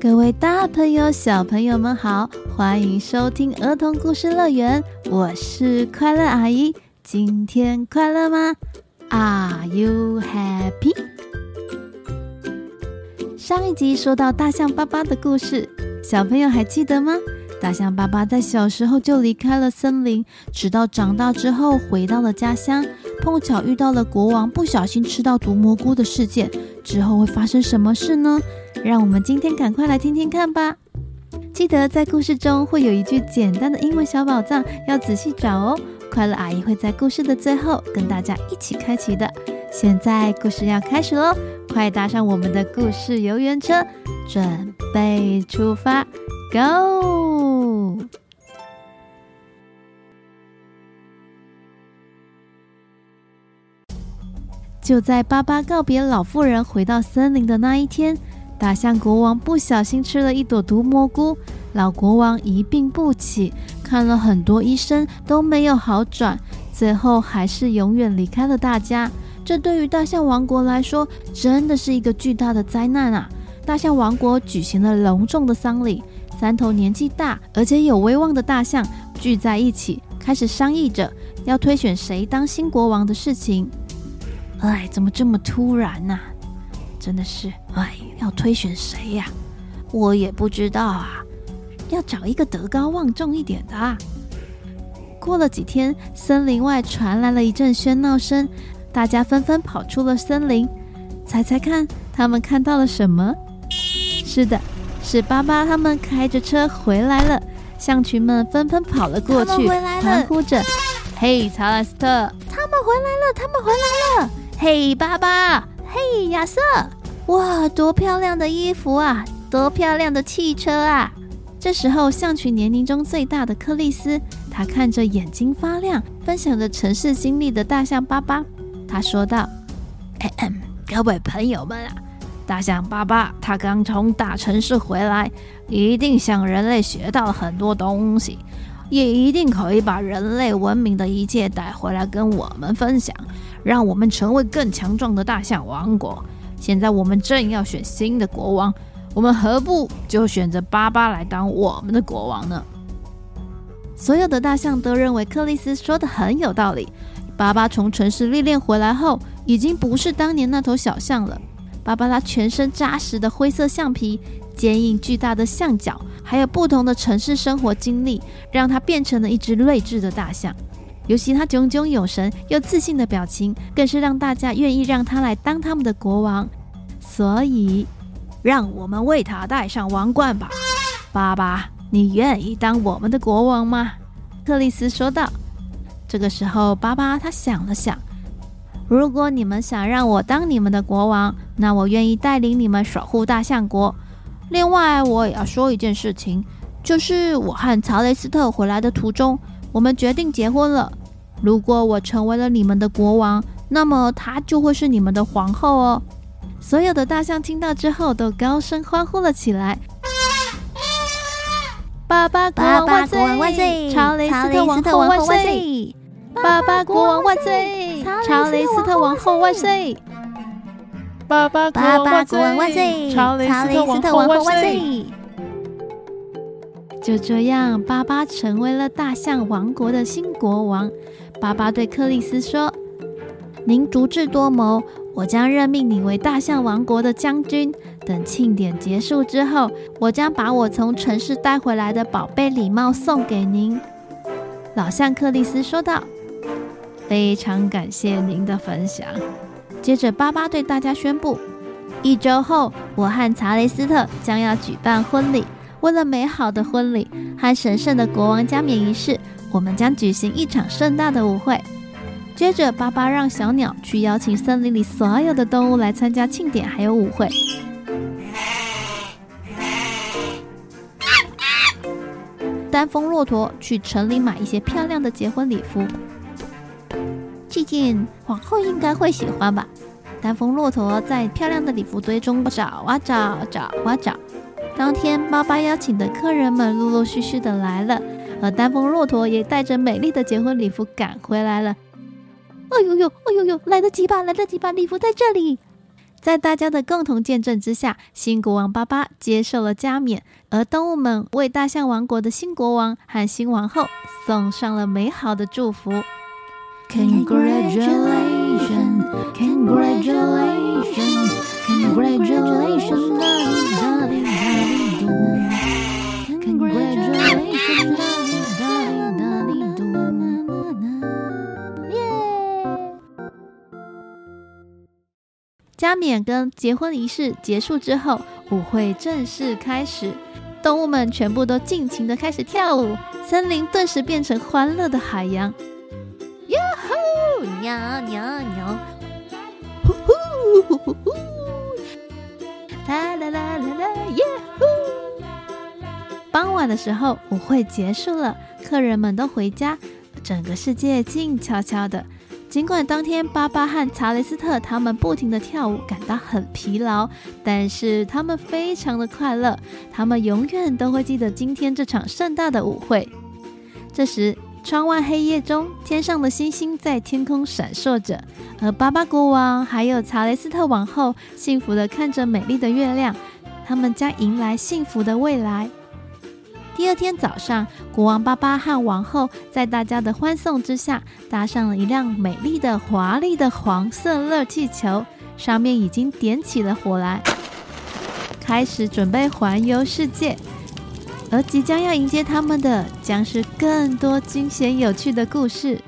各位大朋友、小朋友们好，欢迎收听儿童故事乐园，我是快乐阿姨。今天快乐吗？Are you happy？上一集说到大象爸爸的故事，小朋友还记得吗？大象爸爸在小时候就离开了森林，直到长大之后回到了家乡，碰巧遇到了国王不小心吃到毒蘑菇的事件。之后会发生什么事呢？让我们今天赶快来听听看吧。记得在故事中会有一句简单的英文小宝藏，要仔细找哦。快乐阿姨会在故事的最后跟大家一起开启的。现在故事要开始喽，快搭上我们的故事游园车，准备出发，Go！就在巴巴告别老妇人，回到森林的那一天，大象国王不小心吃了一朵毒蘑菇，老国王一病不起，看了很多医生都没有好转，最后还是永远离开了大家。这对于大象王国来说，真的是一个巨大的灾难啊！大象王国举行了隆重的丧礼，三头年纪大而且有威望的大象聚在一起，开始商议着要推选谁当新国王的事情。哎，怎么这么突然呢？真的是，哎，要推选谁呀？我也不知道啊。要找一个德高望重一点的啊。过了几天，森林外传来了一阵喧闹声，大家纷纷跑出了森林。猜猜看，他们看到了什么？是的，是巴巴他们开着车回来了。象群们纷纷跑了过去，欢呼着：“嘿，查拉斯特，他们回来了！他们回来了！”嘿，爸爸！嘿，亚瑟！哇，多漂亮的衣服啊！多漂亮的汽车啊！这时候，象群年龄中最大的克里斯，他看着眼睛发亮、分享着城市经历的大象爸爸，他说道：“咳咳，各位朋友们啊，大象爸爸他刚从大城市回来，一定向人类学到了很多东西，也一定可以把人类文明的一切带回来跟我们分享。”让我们成为更强壮的大象王国。现在我们正要选新的国王，我们何不就选择巴巴来当我们的国王呢？所有的大象都认为克里斯说的很有道理。巴巴从城市历练回来后，已经不是当年那头小象了。巴巴拉全身扎实的灰色象皮、坚硬巨大的象脚，还有不同的城市生活经历，让他变成了一只睿智的大象。尤其他炯炯有神又自信的表情，更是让大家愿意让他来当他们的国王。所以，让我们为他戴上王冠吧。巴巴，你愿意当我们的国王吗？克里斯说道。这个时候，巴巴他想了想，如果你们想让我当你们的国王，那我愿意带领你们守护大象国。另外，我也要说一件事情，就是我和查雷斯特回来的途中，我们决定结婚了。如果我成为了你们的国王，那么她就会是你们的皇后哦。所有的大象听到之后都高声欢呼了起来。爸爸国王万岁！查雷斯特王后万岁！爸爸国王万岁！查雷斯特王后万岁！巴巴国王万岁！查理斯特王后万岁！就这样，巴巴成为了大象王国的新国王。巴巴对克里斯说：“您足智多谋，我将任命你为大象王国的将军。等庆典结束之后，我将把我从城市带回来的宝贝礼帽送给您。”老象克里斯说道：“非常感谢您的分享。”接着，巴巴对大家宣布：“一周后，我和查雷斯特将要举办婚礼。为了美好的婚礼和神圣的国王加冕仪式。”我们将举行一场盛大的舞会。接着，巴巴让小鸟去邀请森林里所有的动物来参加庆典，还有舞会。丹峰骆驼去城里买一些漂亮的结婚礼服。这件皇后应该会喜欢吧？丹峰骆驼在漂亮的礼服堆中找啊找，找啊找。当天，巴巴邀请的客人们陆陆续续的来了。而丹峰骆驼也带着美丽的结婚礼服赶回来了。哎呦呦，哎呦呦，来得及吧？来得及吧？礼服在这里。在大家的共同见证之下，新国王巴巴接受了加冕，而动物们为大象王国的新国王和新王后送上了美好的祝福。Congratulations, congratulations, congratulations, congratulations. 加冕跟结婚仪式结束之后，舞会正式开始，动物们全部都尽情的开始跳舞，森林顿时变成欢乐的海洋。呀吼，鸟鸟鸟，呼呼呼呼呼，啦啦啦啦啦，耶呼！傍晚的时候，舞会结束了，客人们都回家，整个世界静悄悄的。尽管当天巴巴和查雷斯特他们不停的跳舞，感到很疲劳，但是他们非常的快乐。他们永远都会记得今天这场盛大的舞会。这时，窗外黑夜中，天上的星星在天空闪烁着，而巴巴国王还有查雷斯特王后幸福地看着美丽的月亮，他们将迎来幸福的未来。第二天早上，国王巴巴和王后在大家的欢送之下，搭上了一辆美丽的、华丽的黄色热气球，上面已经点起了火来，开始准备环游世界。而即将要迎接他们的，将是更多惊险有趣的故事。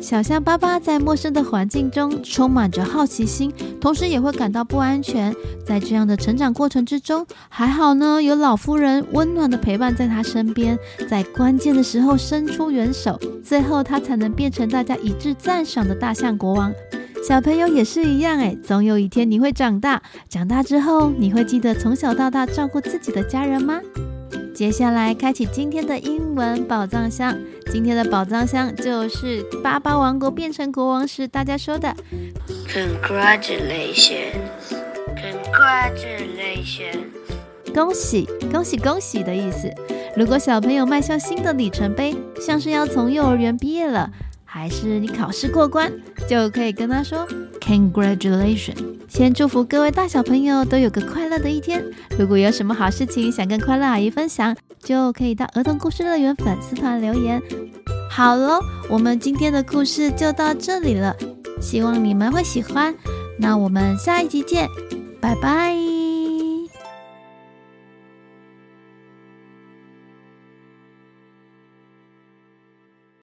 小象巴巴在陌生的环境中充满着好奇心，同时也会感到不安全。在这样的成长过程之中，还好呢，有老夫人温暖的陪伴在他身边，在关键的时候伸出援手，最后他才能变成大家一致赞赏的大象国王。小朋友也是一样哎，总有一天你会长大，长大之后你会记得从小到大照顾自己的家人吗？接下来开启今天的英文宝藏箱。今天的宝藏箱就是巴巴王国变成国王时大家说的 “Congratulations”，Congratulations，恭喜恭喜恭喜的意思。如果小朋友迈向新的里程碑，像是要从幼儿园毕业了，还是你考试过关，就可以跟他说 “congratulation”。先祝福各位大小朋友都有个快乐的一天。如果有什么好事情想跟快乐阿姨分享，就可以到儿童故事乐园粉丝团留言。好喽，我们今天的故事就到这里了，希望你们会喜欢。那我们下一集见，拜拜。